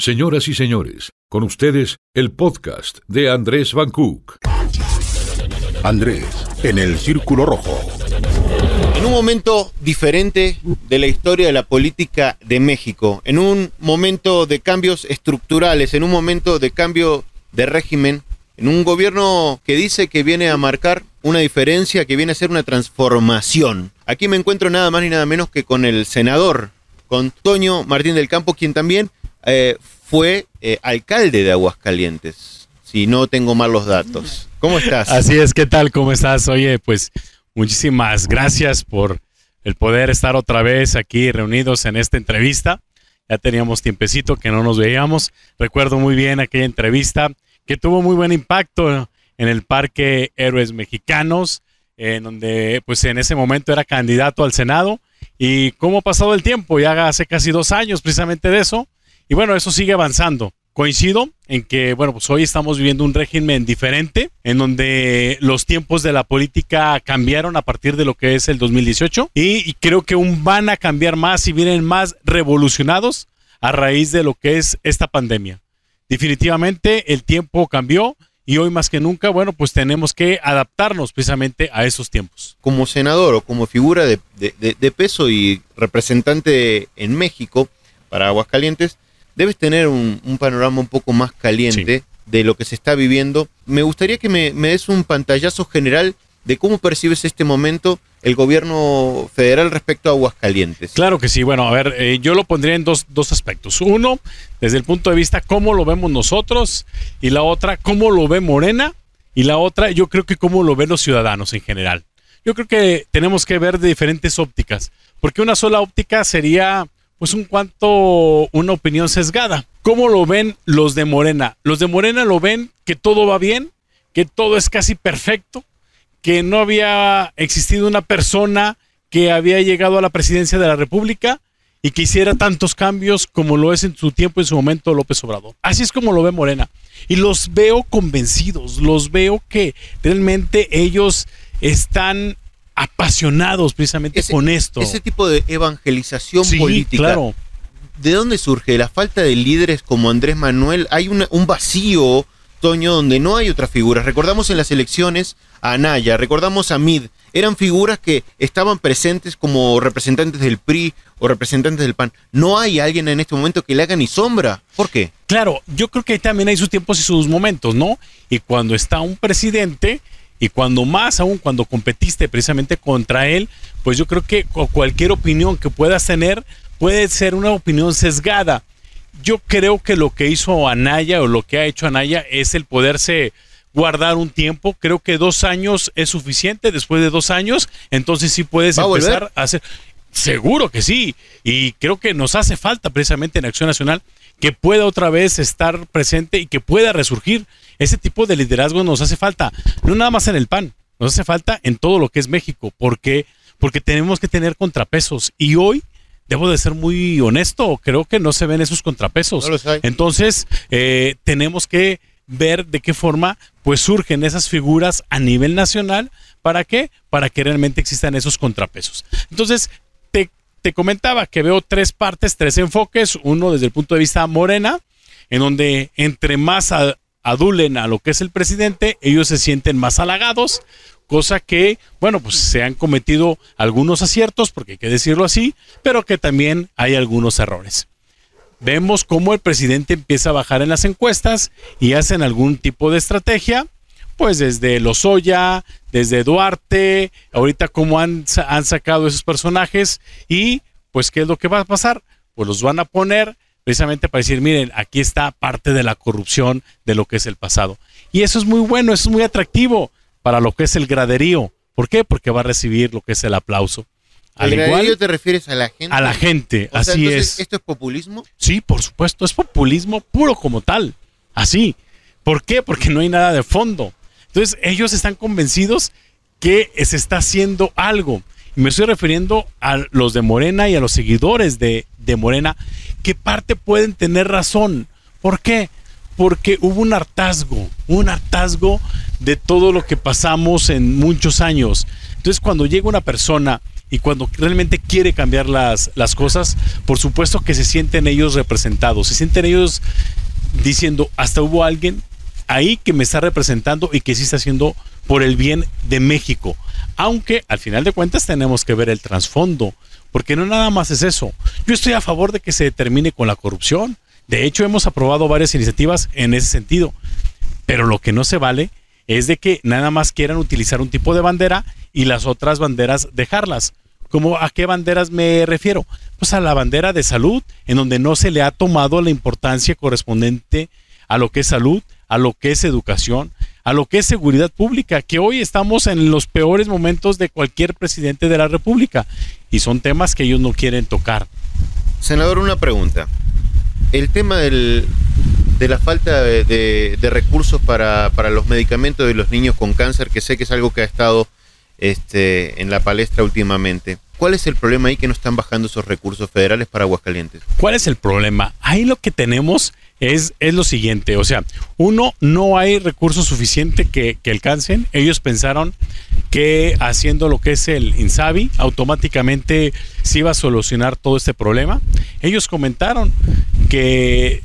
Señoras y señores, con ustedes el podcast de Andrés Van Cook. Andrés, en el Círculo Rojo. En un momento diferente de la historia de la política de México, en un momento de cambios estructurales, en un momento de cambio de régimen, en un gobierno que dice que viene a marcar una diferencia, que viene a ser una transformación. Aquí me encuentro nada más ni nada menos que con el senador, con Toño Martín del Campo, quien también eh, fue eh, alcalde de Aguascalientes, si no tengo mal los datos. ¿Cómo estás? Así es, ¿qué tal? ¿Cómo estás? Oye, pues muchísimas gracias por el poder estar otra vez aquí reunidos en esta entrevista. Ya teníamos tiempecito que no nos veíamos. Recuerdo muy bien aquella entrevista que tuvo muy buen impacto en el Parque Héroes Mexicanos, en donde pues en ese momento era candidato al Senado. Y cómo ha pasado el tiempo, ya hace casi dos años precisamente de eso. Y bueno, eso sigue avanzando. Coincido en que, bueno, pues hoy estamos viviendo un régimen diferente, en donde los tiempos de la política cambiaron a partir de lo que es el 2018 y, creo que aún van a cambiar más y vienen más revolucionados a raíz de lo que es esta pandemia. Definitivamente el tiempo cambió y hoy más que nunca, bueno, pues tenemos que adaptarnos precisamente a esos tiempos. Como senador o como figura de, de peso y representante en México para Aguascalientes, debes tener un, panorama un poco más caliente de lo que se está viviendo. Me gustaría que me, des un pantallazo general de cómo percibes este momento el gobierno federal respecto a Aguascalientes. Claro que sí. Bueno, a ver, eh, yo lo pondría en dos, dos, aspectos. Uno, desde el punto de vista cómo lo vemos nosotros y la otra, cómo lo ve Morena y la otra, yo creo que cómo lo ven los ciudadanos en general. Yo creo que tenemos que ver de diferentes ópticas, porque una sola óptica sería pues un cuanto una opinión sesgada. ¿Cómo lo ven los de Morena? Los de Morena lo ven que todo va bien, que todo es casi perfecto, que no había existido una persona que había llegado a la presidencia de la República y que hiciera tantos cambios como lo es en su tiempo, en su momento López Obrador. Así es como lo ve Morena. Y los veo convencidos, los veo que realmente ellos están apasionados precisamente con esto. Ese tipo de evangelización política. Claro. ¿De dónde surge? ¿La falta de líderes como Andrés Manuel? Hay un vacío, Toño, donde no hay otras figuras. Recordamos en las elecciones a Anaya, recordamos a Mid. Eran figuras que estaban presentes como representantes del PRI o representantes del PAN. No hay alguien en este momento que le haga ni sombra. ¿Por qué? Claro, yo creo que también hay sus tiempos y sus momentos, ¿no? Y cuando está un presidente y cuando más aún cuando competiste precisamente contra él, pues yo creo que cualquier opinión que puedas tener puede ser una opinión sesgada. Yo creo que lo que hizo Anaya o lo que ha hecho Anaya es el poderse guardar un tiempo. Creo que dos años es suficiente. Después de dos años, entonces sí puedes empezar a hacer. Seguro que sí. Y creo que nos hace falta precisamente en Acción Nacional que pueda otra vez estar presente y que pueda resurgir. Ese tipo de liderazgo nos hace falta, no nada más en el PAN, nos hace falta en todo lo que es México, porque porque tenemos que tener contrapesos y hoy debo de ser muy honesto, creo que no se ven esos contrapesos. Entonces, eh, tenemos que ver de qué forma pues surgen esas figuras a nivel nacional. ¿Para qué? Para que realmente existan esos contrapesos. Entonces, te, te comentaba que veo tres partes, tres enfoques. Uno desde el punto de vista morena, en donde entre más adulen a lo que es el presidente, ellos se sienten más halagados, cosa que, bueno, pues se han cometido algunos aciertos, porque hay que decirlo así, pero que también hay algunos errores. Vemos cómo el presidente empieza a bajar en las encuestas y hacen algún tipo de estrategia, pues desde Lozoya, desde Duarte, ahorita cómo han, han sacado esos personajes y pues qué es lo que va a pasar, pues los van a poner precisamente para decir, miren, aquí está parte de la corrupción de lo que es el pasado. Y eso es muy bueno, eso es muy atractivo para lo que es el graderío. ¿Por qué? Porque va a recibir lo que es el aplauso. ¿Al graderío te refieres a la gente? A la gente, así es. ¿Esto es populismo? Sí, por supuesto, es populismo puro como tal. Así. ¿Por qué? Porque no hay nada de fondo. Entonces, ellos están convencidos que se está haciendo algo. Me estoy refiriendo a los de Morena y a los seguidores de, de Morena ¿qué parte pueden tener razón. ¿Por qué? Porque hubo un hartazgo, un hartazgo de todo lo que pasamos en muchos años. Entonces, cuando llega una persona y cuando realmente quiere cambiar las, las cosas, por supuesto que se sienten ellos representados, se sienten ellos diciendo, hasta hubo alguien ahí que me está representando y que sí está haciendo por el bien de México. Aunque al final de cuentas tenemos que ver el trasfondo, porque no nada más es eso. Yo estoy a favor de que se termine con la corrupción. De hecho, hemos aprobado varias iniciativas en ese sentido. Pero lo que no se vale es de que nada más quieran utilizar un tipo de bandera y las otras banderas dejarlas. ¿Cómo, ¿A qué banderas me refiero? Pues a la bandera de salud, en donde no se le ha tomado la importancia correspondiente a lo que es salud, a lo que es educación, a lo que es seguridad pública, que hoy estamos en los peores momentos de cualquier presidente de la República y son temas que ellos no quieren tocar. Senador, una pregunta. El tema del, de la falta de, de- de recursos para, para los medicamentos de los niños con cáncer, que sé que es algo que ha estado este, en la palestra últimamente. ¿Cuál es el problema ahí que no están bajando esos recursos federales para Aguascalientes? ¿Cuál es el problema? Ahí lo que tenemos es, es lo siguiente, o sea, uno, no hay recursos suficientes que, que alcancen. Ellos pensaron que haciendo lo que es el INSABI, automáticamente se iba a solucionar todo este problema. Ellos comentaron que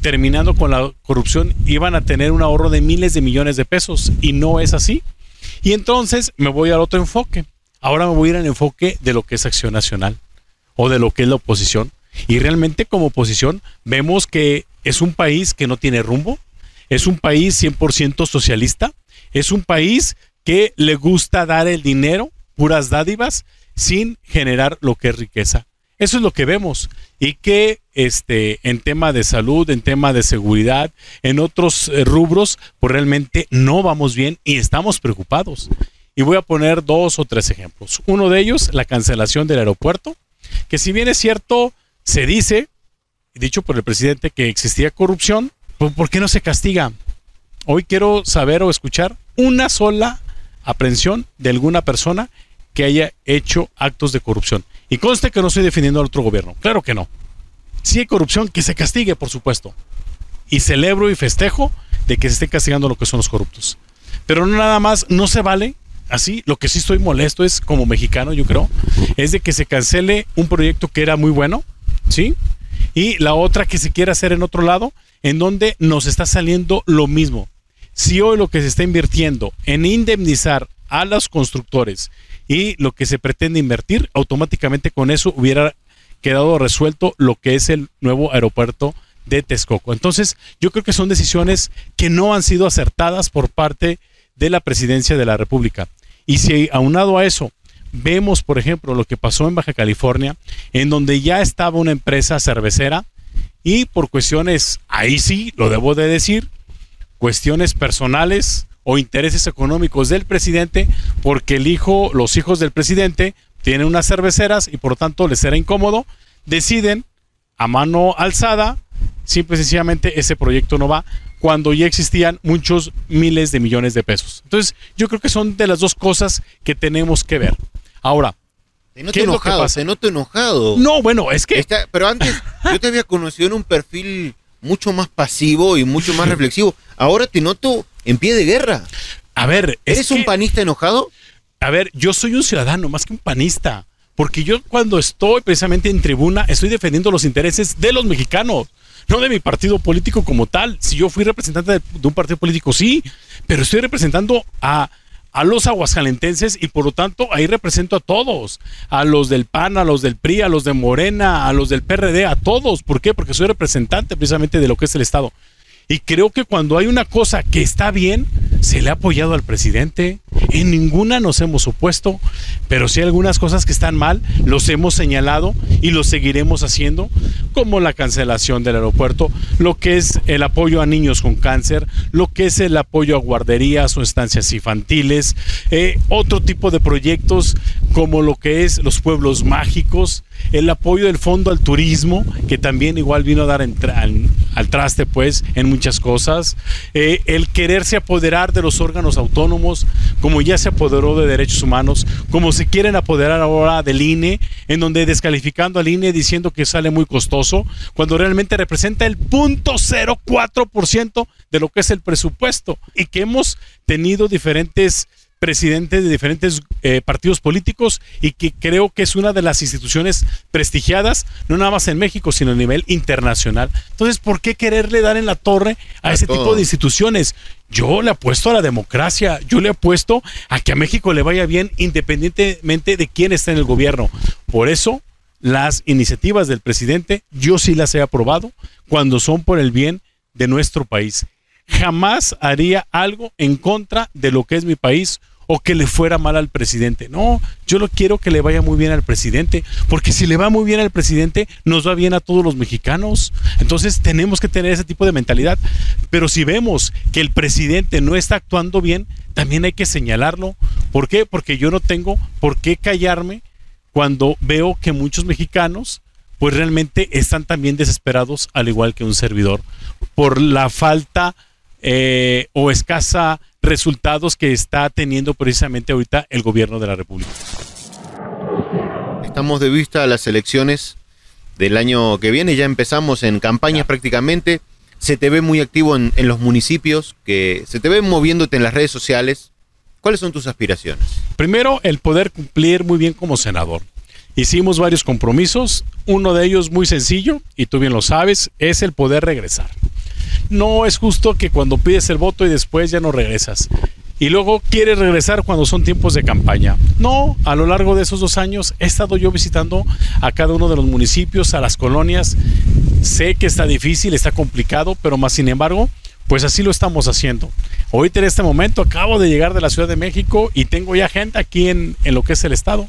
terminando con la corrupción iban a tener un ahorro de miles de millones de pesos y no es así. Y entonces me voy al otro enfoque. Ahora me voy a ir al enfoque de lo que es acción nacional o de lo que es la oposición. Y realmente como oposición vemos que es un país que no tiene rumbo, es un país 100% socialista, es un país que le gusta dar el dinero, puras dádivas, sin generar lo que es riqueza. Eso es lo que vemos. Y que este, en tema de salud, en tema de seguridad, en otros eh, rubros, pues realmente no vamos bien y estamos preocupados. Y voy a poner dos o tres ejemplos. Uno de ellos, la cancelación del aeropuerto, que si bien es cierto, se dice, dicho por el presidente, que existía corrupción, pues, ¿por qué no se castiga? Hoy quiero saber o escuchar una sola aprehensión de alguna persona que haya hecho actos de corrupción. Y conste que no estoy defendiendo al otro gobierno. Claro que no. Si hay corrupción, que se castigue, por supuesto. Y celebro y festejo de que se esté castigando lo que son los corruptos. Pero no nada más, no se vale así. Lo que sí estoy molesto es, como mexicano, yo creo, es de que se cancele un proyecto que era muy bueno, ¿sí? Y la otra que se quiere hacer en otro lado, en donde nos está saliendo lo mismo. Si hoy lo que se está invirtiendo en indemnizar a los constructores y lo que se pretende invertir, automáticamente con eso hubiera quedado resuelto lo que es el nuevo aeropuerto de Texcoco. Entonces, yo creo que son decisiones que no han sido acertadas por parte de la presidencia de la República. Y si aunado a eso vemos, por ejemplo, lo que pasó en Baja California, en donde ya estaba una empresa cervecera y por cuestiones, ahí sí, lo debo de decir, cuestiones personales o intereses económicos del presidente, porque el hijo, los hijos del presidente tienen unas cerveceras y por tanto les era incómodo, deciden a mano alzada, simple y sencillamente ese proyecto no va, cuando ya existían muchos miles de millones de pesos. Entonces, yo creo que son de las dos cosas que tenemos que ver. Ahora, Te noto ¿Qué es lo que enojado, pasa? te noto enojado. no, bueno, es que Está- pero antes yo te había conocido en un perfil mucho más pasivo y mucho más reflexivo. Ahora te noto en pie de guerra. a ver, es ¿Eres un que- panista enojado? A ver, yo soy un ciudadano más que un panista. Porque yo cuando estoy precisamente en tribuna estoy defendiendo los intereses de los mexicanos, no de mi partido político como tal. Si yo fui representante de, de un partido político, sí, pero estoy representando a, a los aguascalentenses y por lo tanto ahí represento a todos, a los del PAN, a los del PRI, a los de Morena, a los del PRD, a todos. ¿Por qué? Porque soy representante precisamente de lo que es el Estado. Y creo que cuando hay una cosa que está bien, se le ha apoyado al presidente. En ninguna nos hemos opuesto, pero sí algunas cosas que están mal, los hemos señalado y lo seguiremos haciendo, como la cancelación del aeropuerto, lo que es el apoyo a niños con cáncer, lo que es el apoyo a guarderías o estancias infantiles, eh, otro tipo de proyectos como lo que es los pueblos mágicos, el apoyo del fondo al turismo, que también igual vino a dar al traste pues en muchas cosas, eh, el quererse apoderar de los órganos autónomos, como ya se apoderó de derechos humanos, como se quieren apoderar ahora del INE, en donde descalificando al INE diciendo que sale muy costoso, cuando realmente representa el 0.04% de lo que es el presupuesto y que hemos tenido diferentes presidentes de diferentes eh, partidos políticos y que creo que es una de las instituciones prestigiadas, no nada más en México, sino a nivel internacional. Entonces, ¿por qué quererle dar en la torre a, ese tipo de instituciones? Yo le apuesto a la democracia, yo le apuesto a que a México le vaya bien independientemente de quién esté en el gobierno. Por eso, las iniciativas del presidente, yo sí las he aprobado cuando son por el bien de nuestro país jamás haría algo en contra de lo que es mi país o que le fuera mal al presidente. No, yo lo quiero que le vaya muy bien al presidente, porque si le va muy bien al presidente, nos va bien a todos los mexicanos. Entonces tenemos que tener ese tipo de mentalidad. Pero si vemos que el presidente no está actuando bien, también hay que señalarlo. ¿Por qué? Porque yo no tengo por qué callarme cuando veo que muchos mexicanos pues realmente están también desesperados, al igual que un servidor, por la falta eh, o escasa resultados que está teniendo precisamente ahorita el gobierno de la República. Estamos de vista a las elecciones del año que viene, ya empezamos en campañas prácticamente, se te ve muy activo en, en los municipios, que se te ve moviéndote en las redes sociales. ¿Cuáles son tus aspiraciones? Primero, el poder cumplir muy bien como senador. Hicimos varios compromisos, uno de ellos muy sencillo, y tú bien lo sabes, es el poder regresar no es justo que cuando pides el voto y después ya no regresas. Y luego quieres regresar cuando son tiempos de campaña. No, a lo largo de esos dos años he estado yo visitando a cada uno de los municipios, a las colonias. Sé que está difícil, está complicado, pero más sin embargo, pues así lo estamos haciendo. Hoy en este momento acabo de llegar de la Ciudad de México y tengo ya gente aquí en, en lo que es el estado.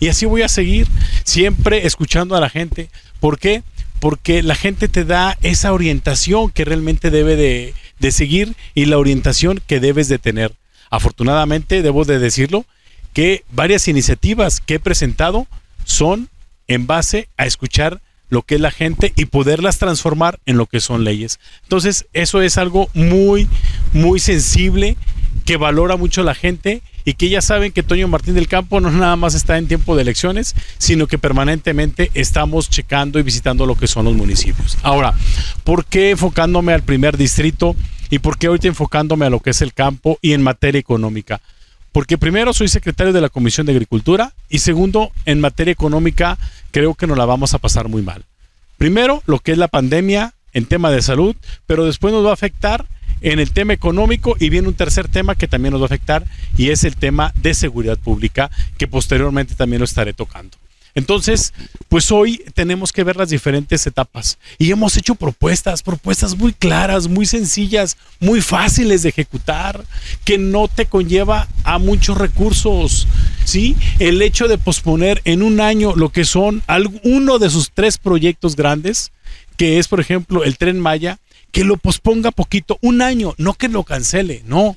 Y así voy a seguir, siempre escuchando a la gente. ¿Por qué? Porque la gente te da esa orientación que realmente debe de, seguir y la orientación que debes de tener. Afortunadamente, debo de decirlo, que varias iniciativas que he presentado son en base a escuchar lo que es la gente y poderlas transformar en lo que son leyes. Entonces, eso es algo muy, muy sensible que valora mucho la gente y que ya saben que Toño Martín del Campo no nada más está en tiempo de elecciones, sino que permanentemente estamos checando y visitando lo que son los municipios. Ahora, ¿por qué enfocándome al primer distrito y por qué ahorita enfocándome a lo que es el campo y en materia económica? Porque primero soy secretario de la Comisión de Agricultura y segundo, en materia económica creo que nos la vamos a pasar muy mal. Primero, lo que es la pandemia en tema de salud, pero después nos va a afectar en el tema económico y viene un tercer tema que también nos va a afectar y es el tema de seguridad pública que posteriormente también lo estaré tocando. Entonces, pues hoy tenemos que ver las diferentes etapas y hemos hecho propuestas, propuestas muy claras, muy sencillas, muy fáciles de ejecutar, que no te conlleva a muchos recursos. ¿sí? El hecho de posponer en un año lo que son uno de sus tres proyectos grandes, que es, por ejemplo, el tren Maya, que lo posponga poquito, un año, no que lo cancele, no,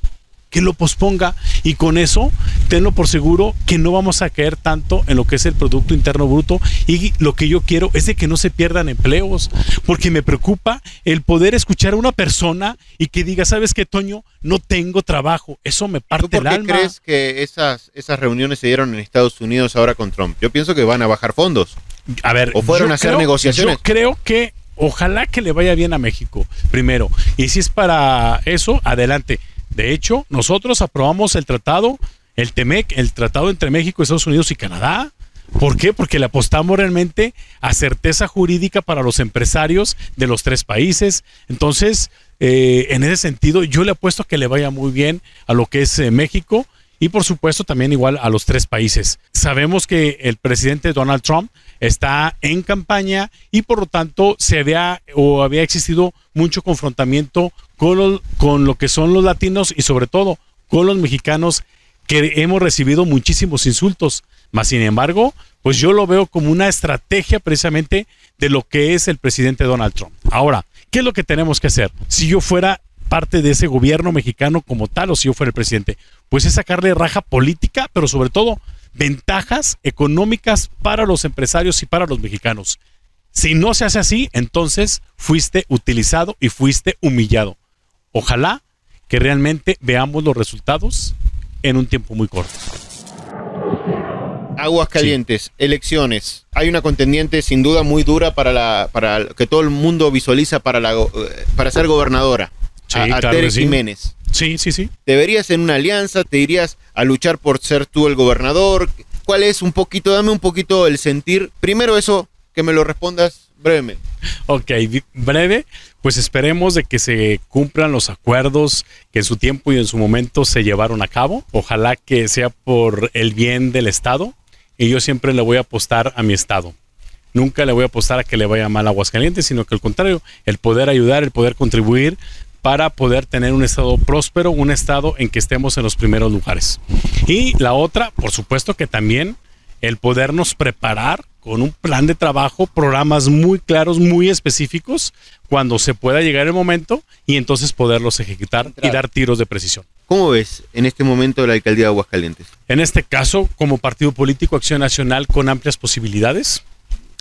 que lo posponga y con eso tenlo por seguro que no vamos a caer tanto en lo que es el Producto Interno Bruto y lo que yo quiero es de que no se pierdan empleos, porque me preocupa el poder escuchar a una persona y que diga, ¿sabes qué, Toño? No tengo trabajo, eso me parte ¿Tú por qué crees que esas, esas reuniones se dieron en Estados Unidos ahora con Trump? Yo pienso que van a bajar fondos. A ver, o fueron a hacer negociaciones. Yo creo que Ojalá que le vaya bien a México, primero. Y si es para eso, adelante. De hecho, nosotros aprobamos el tratado, el TEMEC, el tratado entre México, Estados Unidos y Canadá. ¿Por qué? Porque le apostamos realmente a certeza jurídica para los empresarios de los tres países. Entonces, eh, en ese sentido, yo le apuesto que le vaya muy bien a lo que es eh, México y por supuesto también igual a los tres países. Sabemos que el presidente Donald Trump está en campaña y por lo tanto se había o había existido mucho confrontamiento con, con lo que son los latinos y sobre todo con los mexicanos que hemos recibido muchísimos insultos. Más sin embargo, pues yo lo veo como una estrategia precisamente de lo que es el presidente Donald Trump. Ahora, ¿qué es lo que tenemos que hacer? Si yo fuera parte de ese gobierno mexicano como tal o si yo fuera el presidente, pues es sacarle raja política, pero sobre todo ventajas económicas para los empresarios y para los mexicanos. Si no se hace así, entonces fuiste utilizado y fuiste humillado. Ojalá que realmente veamos los resultados en un tiempo muy corto. Aguas calientes, elecciones. Hay una contendiente sin duda muy dura para la para que todo el mundo visualiza para la para ser gobernadora. A, Tere Jiménez. Sí, sí, sí. ¿Te verías en una alianza? ¿Te irías a luchar por ser tú el gobernador? ¿Cuál es un poquito, dame un poquito el sentir? Primero eso, que me lo respondas brevemente. Ok, breve, pues esperemos de que se cumplan los acuerdos que en su tiempo y en su momento se llevaron a cabo. Ojalá que sea por el bien del Estado y yo siempre le voy a apostar a mi Estado. Nunca le voy a apostar a que le vaya mal a Aguascalientes, sino que al contrario, el poder ayudar, el poder contribuir para poder tener un estado próspero, un estado en que estemos en los primeros lugares. Y la otra, por supuesto que también el podernos preparar con un plan de trabajo, programas muy claros, muy específicos, cuando se pueda llegar el momento y entonces poderlos ejecutar y dar tiros de precisión. ¿Cómo ves en este momento la alcaldía de Aguascalientes? En este caso, como partido político Acción Nacional con amplias posibilidades,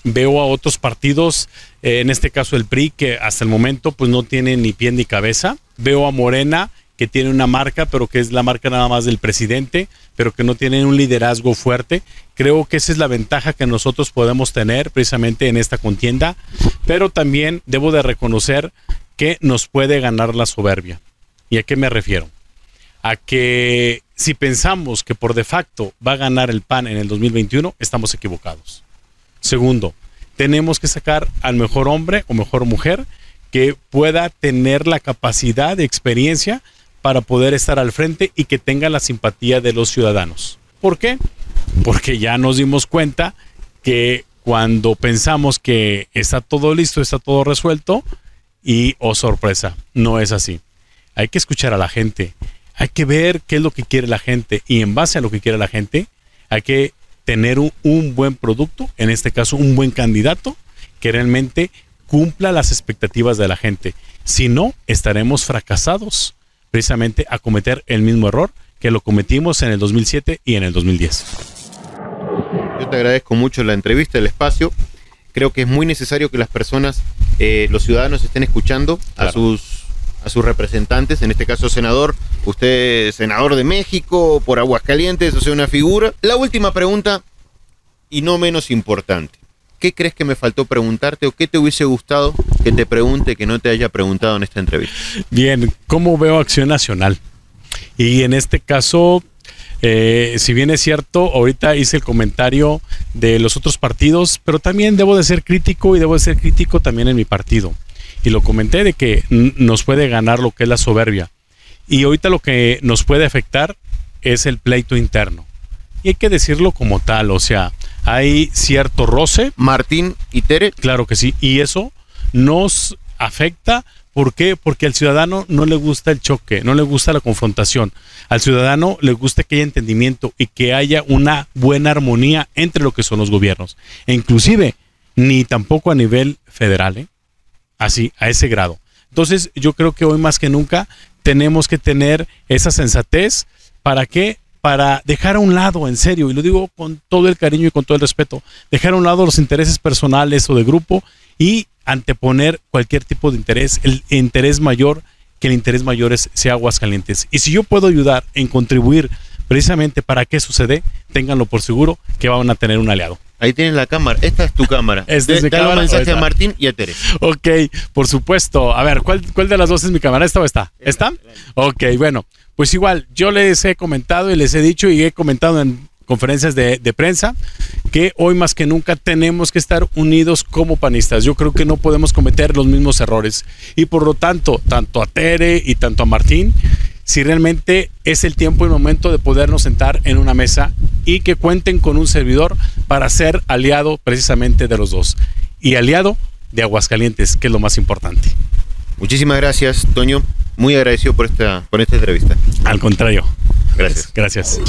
veo a otros partidos, eh, en este caso el PRI, que hasta el momento pues no tiene ni pie ni cabeza. Veo a Morena, que tiene una marca, pero que es la marca nada más del presidente, pero que no tiene un liderazgo fuerte. Creo que esa es la ventaja que nosotros podemos tener precisamente en esta contienda, pero también debo de reconocer que nos puede ganar la soberbia. ¿Y a qué me refiero? A que si pensamos que por de facto va a ganar el PAN en el 2021, estamos equivocados. Segundo, tenemos que sacar al mejor hombre o mejor mujer que pueda tener la capacidad de experiencia para poder estar al frente y que tenga la simpatía de los ciudadanos. ¿Por qué? Porque ya nos dimos cuenta que cuando pensamos que está todo listo, está todo resuelto, y oh sorpresa, no es así. Hay que escuchar a la gente, hay que ver qué es lo que quiere la gente y en base a lo que quiere la gente hay que tener un, un buen producto, en este caso un buen candidato que realmente cumpla las expectativas de la gente. Si no, estaremos fracasados precisamente a cometer el mismo error que lo cometimos en el 2007 y en el 2010. Yo te agradezco mucho la entrevista, el espacio. Creo que es muy necesario que las personas, eh, los ciudadanos estén escuchando a sus a sus representantes, en este caso senador, usted senador de México por Aguascalientes, o sea, una figura. La última pregunta, y no menos importante. ¿Qué crees que me faltó preguntarte o qué te hubiese gustado que te pregunte que no te haya preguntado en esta entrevista? Bien, ¿cómo veo Acción Nacional? Y en este caso, eh, si bien es cierto, ahorita hice el comentario de los otros partidos, pero también debo de ser crítico y debo de ser crítico también en mi partido. Y lo comenté de que nos puede ganar lo que es la soberbia. Y ahorita lo que nos puede afectar es el pleito interno. Y hay que decirlo como tal, o sea, hay cierto roce, Martín y Tere, Claro que sí. Y eso nos afecta. ¿Por qué? Porque al ciudadano no le gusta el choque, no le gusta la confrontación. Al ciudadano le gusta que haya entendimiento y que haya una buena armonía entre lo que son los gobiernos. E inclusive, ni tampoco a nivel federal, ¿eh? Así, a ese grado. Entonces, yo creo que hoy más que nunca tenemos que tener esa sensatez. ¿Para qué? Para dejar a un lado, en serio, y lo digo con todo el cariño y con todo el respeto, dejar a un lado los intereses personales o de grupo y anteponer cualquier tipo de interés, el interés mayor, que el interés mayor es, sea Aguascalientes. Y si yo puedo ayudar en contribuir precisamente para que sucede, ténganlo por seguro que van a tener un aliado. Ahí tienes la cámara. Esta es tu cámara. Esta es mi dale un cámara, mensaje a. Martín y a Tere. Ok, por supuesto. A ver, ¿cuál, cuál de las dos es mi cámara? ¿Esta o esta? ¿Esta? Ok, bueno. Pues igual, yo les he comentado y les he dicho y he comentado en conferencias de, de prensa que hoy más que nunca tenemos que estar unidos como panistas. Yo creo que no podemos cometer los mismos errores. Y por lo tanto, tanto a Tere y tanto a Martín, si realmente es el tiempo y el momento de podernos sentar en una mesa y que cuenten con un servidor para ser aliado precisamente de los dos. Y aliado de Aguascalientes, que es lo más importante. Muchísimas gracias, Toño. Muy agradecido por esta, por esta entrevista. Al contrario. Gracias. Gracias.